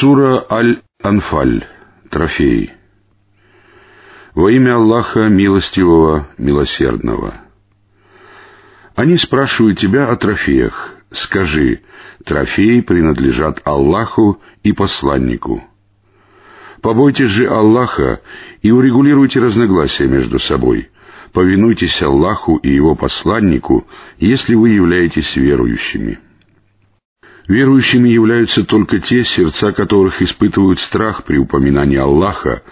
Сура Аль-Анфаль. Трофей. Во имя Аллаха Милостивого, Милосердного. Они спрашивают тебя о трофеях. Скажи, трофеи принадлежат Аллаху и посланнику. Побойтесь же Аллаха и урегулируйте разногласия между собой. Повинуйтесь Аллаху и Его посланнику, если вы являетесь верующими. Верующими являются только те, сердца которых испытывают страх при упоминании Аллаха,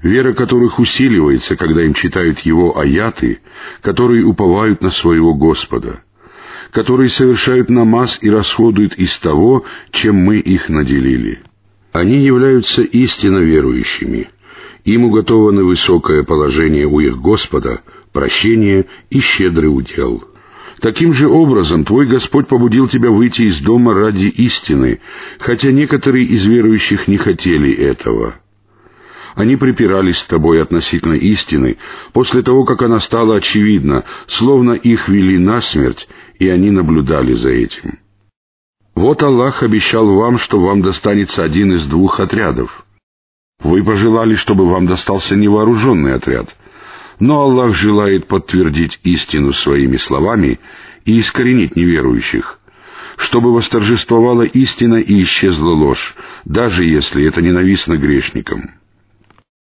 вера которых усиливается, когда им читают Его аяты, которые уповают на своего Господа, которые совершают намаз и расходуют из того, чем мы их наделили. Они являются истинно верующими. Им уготовано высокое положение у их Господа, прощение и щедрый удел. Таким же образом Твой Господь побудил тебя выйти из дома ради истины, хотя некоторые из верующих не хотели этого. Они припирались с тобой относительно истины, после того, как она стала очевидна, словно их вели на смерть, и они наблюдали за этим. Вот Аллах обещал вам, что вам достанется один из двух отрядов. Вы пожелали, чтобы вам достался невооруженный отряд — но Аллах желает подтвердить истину своими словами и искоренить неверующих, чтобы восторжествовала истина и исчезла ложь, даже если это ненавистно грешникам.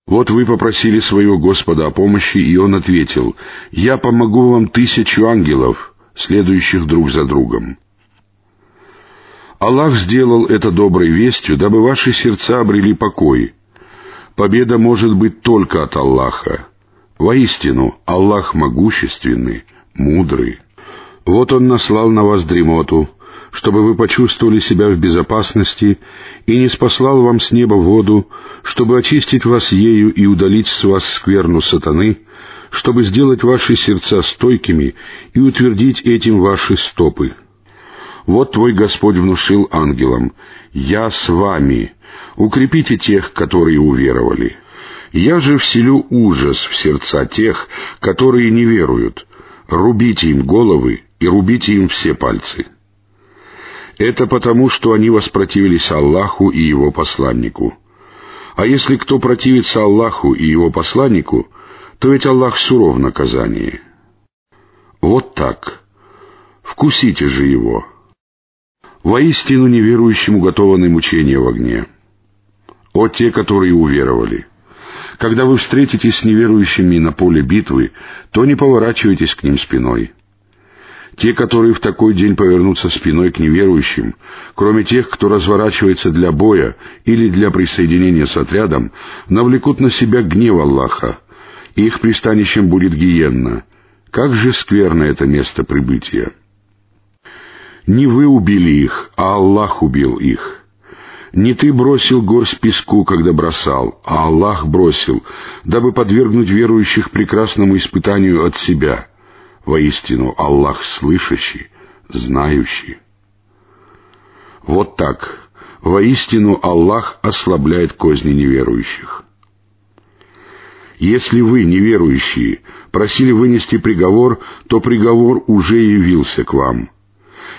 Вот вы попросили своего Господа о помощи, и Он ответил, «Я помогу вам тысячу ангелов, следующих друг за другом». Аллах сделал это доброй вестью, дабы ваши сердца обрели покой. Победа может быть только от Аллаха. Воистину, Аллах могущественный, мудрый. Вот Он наслал на вас дремоту, чтобы вы почувствовали себя в безопасности, и не спаслал вам с неба воду, чтобы очистить вас ею и удалить с вас скверну сатаны, чтобы сделать ваши сердца стойкими и утвердить этим ваши стопы. Вот твой Господь внушил ангелам, «Я с вами, укрепите тех, которые уверовали». Я же вселю ужас в сердца тех, которые не веруют. Рубите им головы и рубите им все пальцы. Это потому, что они воспротивились Аллаху и Его посланнику. А если кто противится Аллаху и Его посланнику, то ведь Аллах суров в наказании. Вот так. Вкусите же его. Воистину неверующим уготованы мучения в огне. О те, которые уверовали! Когда вы встретитесь с неверующими на поле битвы, то не поворачивайтесь к ним спиной. Те, которые в такой день повернутся спиной к неверующим, кроме тех, кто разворачивается для боя или для присоединения с отрядом, навлекут на себя гнев Аллаха. Их пристанищем будет гиенна. Как же скверно это место прибытия! Не вы убили их, а Аллах убил их. Не ты бросил горсть песку, когда бросал, а Аллах бросил, дабы подвергнуть верующих прекрасному испытанию от себя. Воистину, Аллах слышащий, знающий. Вот так. Воистину, Аллах ослабляет козни неверующих. Если вы, неверующие, просили вынести приговор, то приговор уже явился к вам.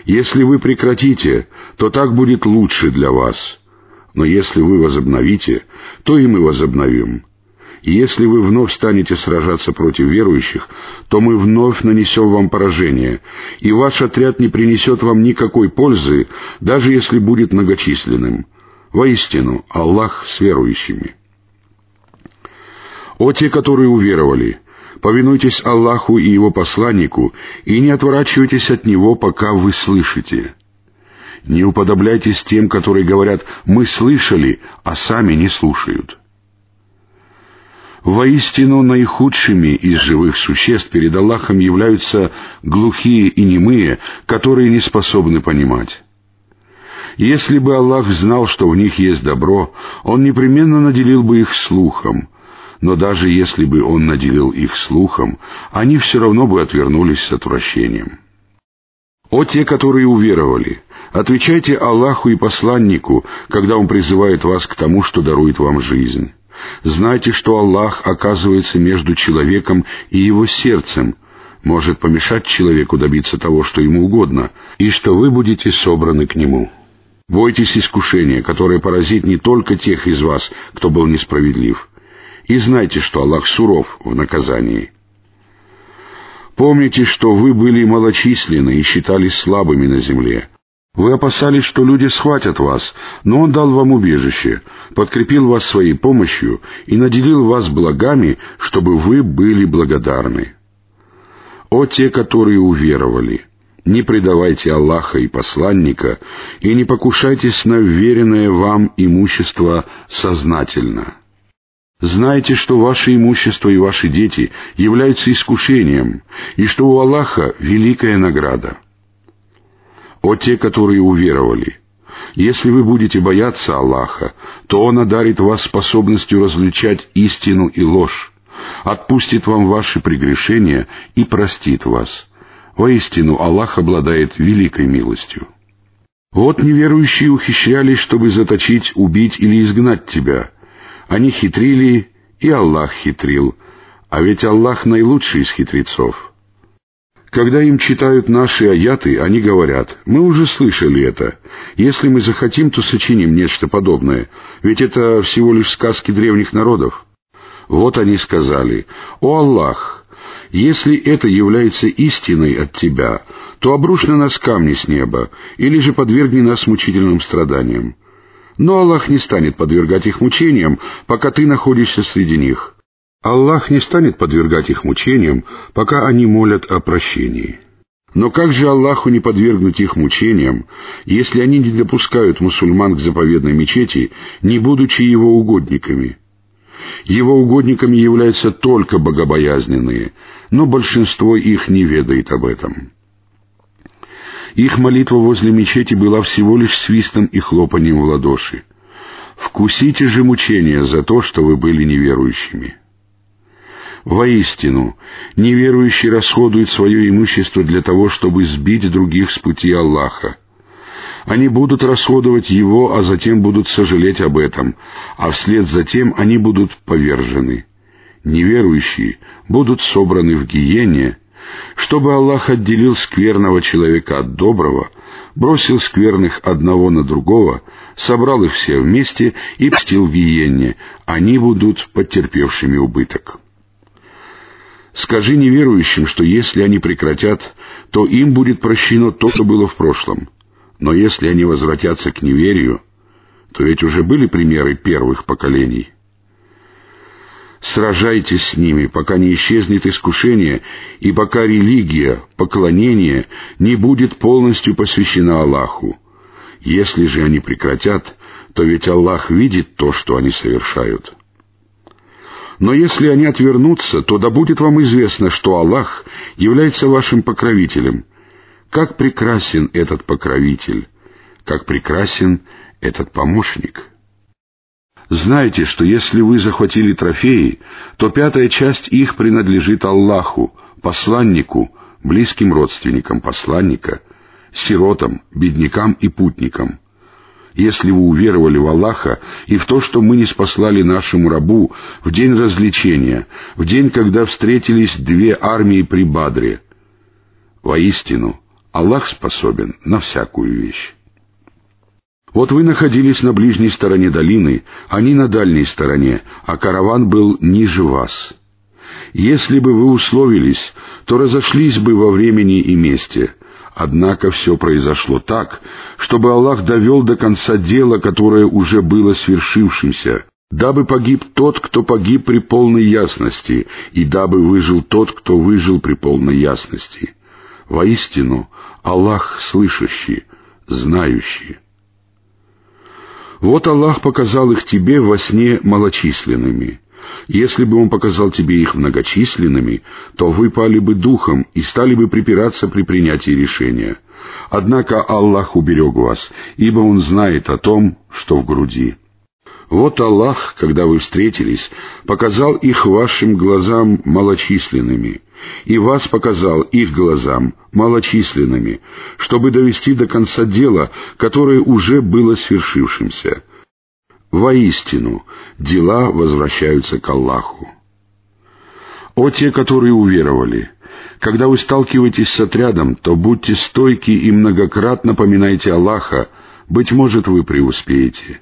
Если вы прекратите, то так будет лучше для вас. Но если вы возобновите, то и мы возобновим. И если вы вновь станете сражаться против верующих, то мы вновь нанесем вам поражение, и ваш отряд не принесет вам никакой пользы, даже если будет многочисленным. Воистину, Аллах с верующими. О те, которые уверовали, повинуйтесь Аллаху и Его посланнику, и не отворачивайтесь от Него, пока вы слышите. Не уподобляйтесь тем, которые говорят «мы слышали», а сами не слушают. Воистину наихудшими из живых существ перед Аллахом являются глухие и немые, которые не способны понимать. Если бы Аллах знал, что в них есть добро, Он непременно наделил бы их слухом, но даже если бы Он наделил их слухом, они все равно бы отвернулись с отвращением. О те, которые уверовали, отвечайте Аллаху и посланнику, когда Он призывает вас к тому, что дарует вам жизнь. Знайте, что Аллах оказывается между человеком и его сердцем, может помешать человеку добиться того, что ему угодно, и что вы будете собраны к нему. Бойтесь искушения, которое поразит не только тех из вас, кто был несправедлив, и знайте, что Аллах суров в наказании. Помните, что вы были малочисленны и считались слабыми на земле. Вы опасались, что люди схватят вас, но Он дал вам убежище, подкрепил вас своей помощью и наделил вас благами, чтобы вы были благодарны. О те, которые уверовали! Не предавайте Аллаха и посланника, и не покушайтесь на веренное вам имущество сознательно. Знайте, что ваше имущество и ваши дети являются искушением, и что у Аллаха великая награда. О те, которые уверовали! Если вы будете бояться Аллаха, то Он одарит вас способностью различать истину и ложь, отпустит вам ваши прегрешения и простит вас. Воистину, Аллах обладает великой милостью. Вот неверующие ухищрялись, чтобы заточить, убить или изгнать тебя — они хитрили, и Аллах хитрил, а ведь Аллах наилучший из хитрецов. Когда им читают наши аяты, они говорят, мы уже слышали это. Если мы захотим, то сочиним нечто подобное, ведь это всего лишь сказки древних народов. Вот они сказали, «О Аллах, если это является истиной от Тебя, то обрушь на нас камни с неба, или же подвергни нас мучительным страданиям. Но Аллах не станет подвергать их мучениям, пока ты находишься среди них. Аллах не станет подвергать их мучениям, пока они молят о прощении. Но как же Аллаху не подвергнуть их мучениям, если они не допускают мусульман к заповедной мечети, не будучи его угодниками? Его угодниками являются только богобоязненные, но большинство их не ведает об этом. Их молитва возле мечети была всего лишь свистом и хлопанием в ладоши. «Вкусите же мучения за то, что вы были неверующими». Воистину, неверующие расходуют свое имущество для того, чтобы сбить других с пути Аллаха. Они будут расходовать его, а затем будут сожалеть об этом, а вслед за тем они будут повержены. Неверующие будут собраны в гиене, чтобы Аллах отделил скверного человека от доброго, бросил скверных одного на другого, собрал их все вместе и пстил в гиенне, они будут потерпевшими убыток. Скажи неверующим, что если они прекратят, то им будет прощено то, что было в прошлом. Но если они возвратятся к неверию, то ведь уже были примеры первых поколений. Сражайтесь с ними, пока не исчезнет искушение, и пока религия, поклонение не будет полностью посвящена Аллаху. Если же они прекратят, то ведь Аллах видит то, что они совершают. Но если они отвернутся, то да будет вам известно, что Аллах является вашим покровителем. Как прекрасен этот покровитель, как прекрасен этот помощник». Знайте, что если вы захватили трофеи, то пятая часть их принадлежит Аллаху, посланнику, близким родственникам посланника, сиротам, беднякам и путникам. Если вы уверовали в Аллаха и в то, что мы не спаслали нашему рабу в день развлечения, в день, когда встретились две армии при Бадре, воистину Аллах способен на всякую вещь. Вот вы находились на ближней стороне долины, они на дальней стороне, а караван был ниже вас. Если бы вы условились, то разошлись бы во времени и месте. Однако все произошло так, чтобы Аллах довел до конца дело, которое уже было свершившимся, дабы погиб тот, кто погиб при полной ясности, и дабы выжил тот, кто выжил при полной ясности. Воистину, Аллах слышащий, знающий. Вот Аллах показал их тебе во сне малочисленными. Если бы Он показал тебе их многочисленными, то вы пали бы духом и стали бы припираться при принятии решения. Однако Аллах уберег вас, ибо Он знает о том, что в груди. Вот Аллах, когда вы встретились, показал их вашим глазам малочисленными, и вас показал их глазам малочисленными, чтобы довести до конца дело, которое уже было свершившимся. Воистину, дела возвращаются к Аллаху. О те, которые уверовали! Когда вы сталкиваетесь с отрядом, то будьте стойки и многократно поминайте Аллаха, Быть может, вы преуспеете.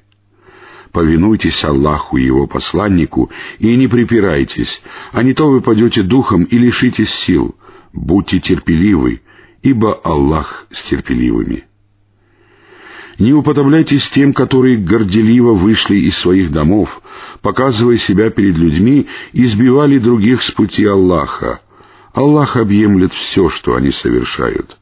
Повинуйтесь Аллаху и Его посланнику и не припирайтесь, а не то вы падете духом и лишитесь сил. Будьте терпеливы, ибо Аллах с терпеливыми. Не уподобляйтесь тем, которые горделиво вышли из своих домов, показывая себя перед людьми и сбивали других с пути Аллаха. Аллах объемлет все, что они совершают.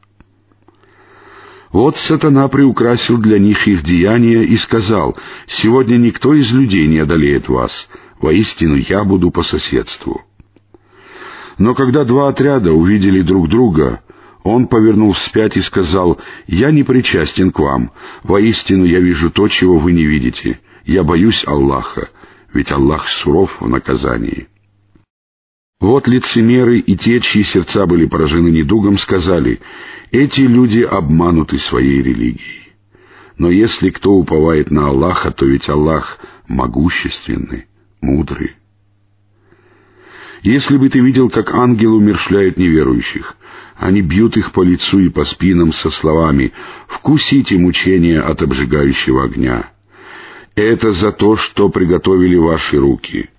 Вот сатана приукрасил для них их деяния и сказал, «Сегодня никто из людей не одолеет вас, воистину я буду по соседству». Но когда два отряда увидели друг друга, он повернул вспять и сказал, «Я не причастен к вам. Воистину я вижу то, чего вы не видите. Я боюсь Аллаха, ведь Аллах суров в наказании». Вот лицемеры и те, чьи сердца были поражены недугом, сказали, «Эти люди обмануты своей религией». Но если кто уповает на Аллаха, то ведь Аллах могущественный, мудрый. Если бы ты видел, как ангелы умершляют неверующих, они бьют их по лицу и по спинам со словами «Вкусите мучения от обжигающего огня». Это за то, что приготовили ваши руки.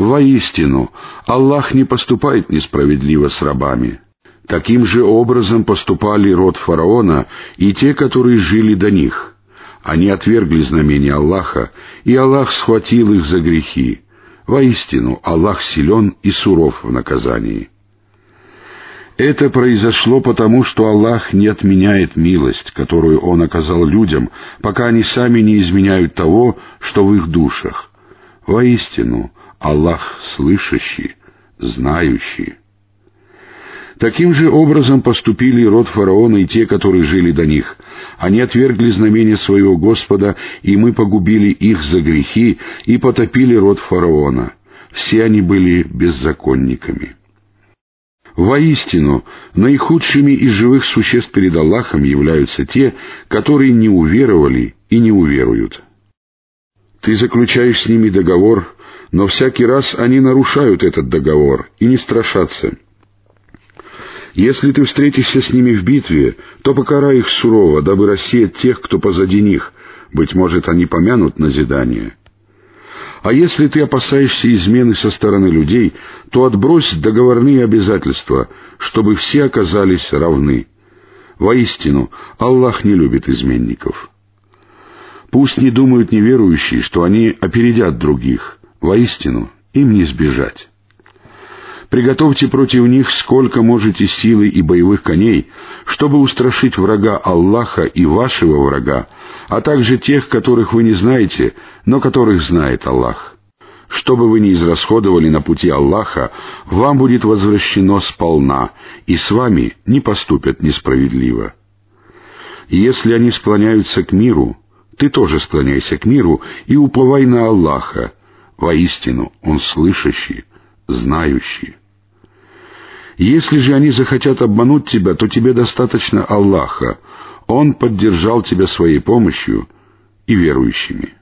Воистину, Аллах не поступает несправедливо с рабами. Таким же образом поступали род фараона и те, которые жили до них. Они отвергли знамения Аллаха, и Аллах схватил их за грехи. Воистину, Аллах силен и суров в наказании. Это произошло потому, что Аллах не отменяет милость, которую Он оказал людям, пока они сами не изменяют того, что в их душах. Воистину, Аллах слышащий, знающий. Таким же образом поступили род фараона и те, которые жили до них. Они отвергли знамения своего Господа, и мы погубили их за грехи и потопили род фараона. Все они были беззаконниками. Воистину, наихудшими из живых существ перед Аллахом являются те, которые не уверовали и не уверуют. Ты заключаешь с ними договор, но всякий раз они нарушают этот договор и не страшатся — если ты встретишься с ними в битве, то покарай их сурово, дабы рассеять тех, кто позади них. Быть может, они помянут назидание. А если ты опасаешься измены со стороны людей, то отбрось договорные обязательства, чтобы все оказались равны. Воистину, Аллах не любит изменников. Пусть не думают неверующие, что они опередят других. Воистину, им не сбежать. Приготовьте против них сколько можете силы и боевых коней, чтобы устрашить врага Аллаха и вашего врага, а также тех, которых вы не знаете, но которых знает Аллах. Что бы вы ни израсходовали на пути Аллаха, вам будет возвращено сполна, и с вами не поступят несправедливо. если они склоняются к миру, ты тоже склоняйся к миру и уплывай на Аллаха. Воистину, Он слышащий, знающий. Если же они захотят обмануть тебя, то тебе достаточно Аллаха. Он поддержал тебя своей помощью и верующими.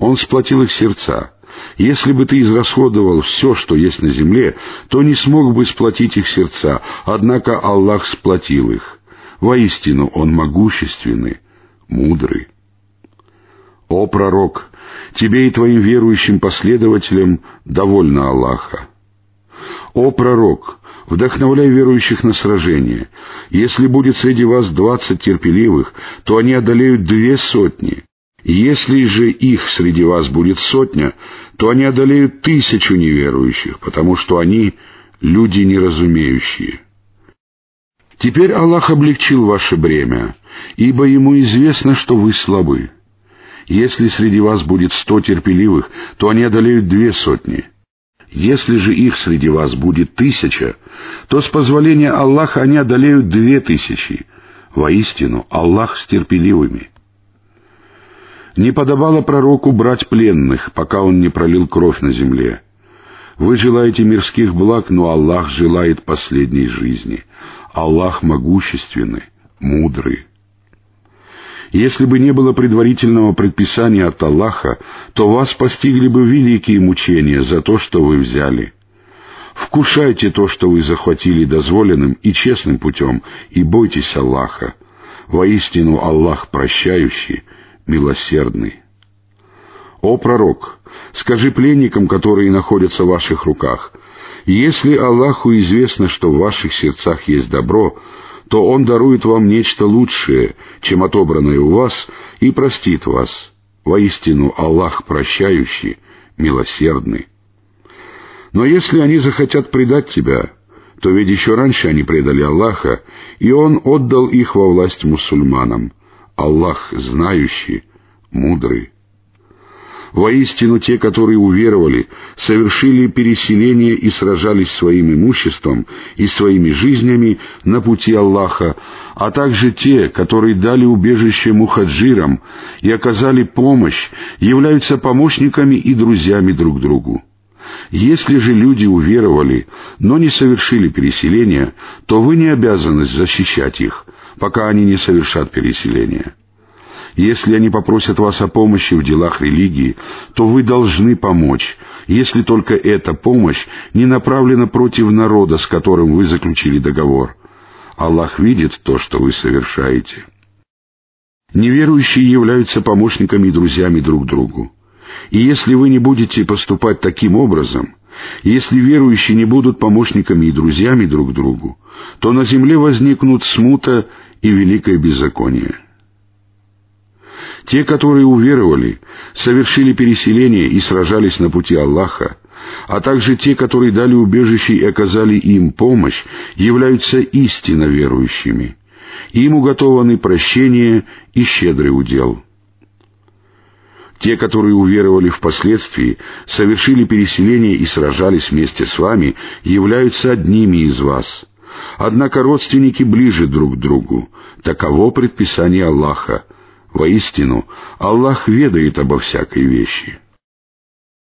Он сплотил их сердца. Если бы ты израсходовал все, что есть на земле, то не смог бы сплотить их сердца, однако Аллах сплотил их. Воистину Он могущественный, мудрый. О пророк, тебе и твоим верующим последователям довольно Аллаха. О пророк, вдохновляй верующих на сражение. Если будет среди вас двадцать терпеливых, то они одолеют две сотни. Если же их среди вас будет сотня, то они одолеют тысячу неверующих, потому что они люди неразумеющие. Теперь Аллах облегчил ваше бремя, ибо Ему известно, что вы слабы. Если среди вас будет сто терпеливых, то они одолеют две сотни. Если же их среди вас будет тысяча, то с позволения Аллаха они одолеют две тысячи. Воистину, Аллах с терпеливыми. Не подобало пророку брать пленных, пока он не пролил кровь на земле. Вы желаете мирских благ, но Аллах желает последней жизни. Аллах могущественный, мудрый. Если бы не было предварительного предписания от Аллаха, то вас постигли бы великие мучения за то, что вы взяли. Вкушайте то, что вы захватили дозволенным и честным путем, и бойтесь Аллаха. Воистину Аллах прощающий, милосердный. О пророк, скажи пленникам, которые находятся в ваших руках, если Аллаху известно, что в ваших сердцах есть добро, то Он дарует вам нечто лучшее, чем отобранное у вас, и простит вас. Воистину Аллах прощающий, милосердный. Но если они захотят предать тебя, то ведь еще раньше они предали Аллаха, и Он отдал их во власть мусульманам. Аллах знающий, мудрый. Воистину те, которые уверовали, совершили переселение и сражались своим имуществом и своими жизнями на пути Аллаха, а также те, которые дали убежище мухаджирам и оказали помощь, являются помощниками и друзьями друг другу. Если же люди уверовали, но не совершили переселения, то вы не обязаны защищать их, пока они не совершат переселения. Если они попросят вас о помощи в делах религии, то вы должны помочь, если только эта помощь не направлена против народа, с которым вы заключили договор. Аллах видит то, что вы совершаете. Неверующие являются помощниками и друзьями друг другу. И если вы не будете поступать таким образом, если верующие не будут помощниками и друзьями друг другу, то на земле возникнут смута и великое беззаконие. Те, которые уверовали, совершили переселение и сражались на пути Аллаха, а также те, которые дали убежище и оказали им помощь, являются истинно верующими. Им уготованы прощение и щедрый удел. Те, которые уверовали впоследствии, совершили переселение и сражались вместе с вами, являются одними из вас. Однако родственники ближе друг к другу. Таково предписание Аллаха — Воистину, Аллах ведает обо всякой вещи.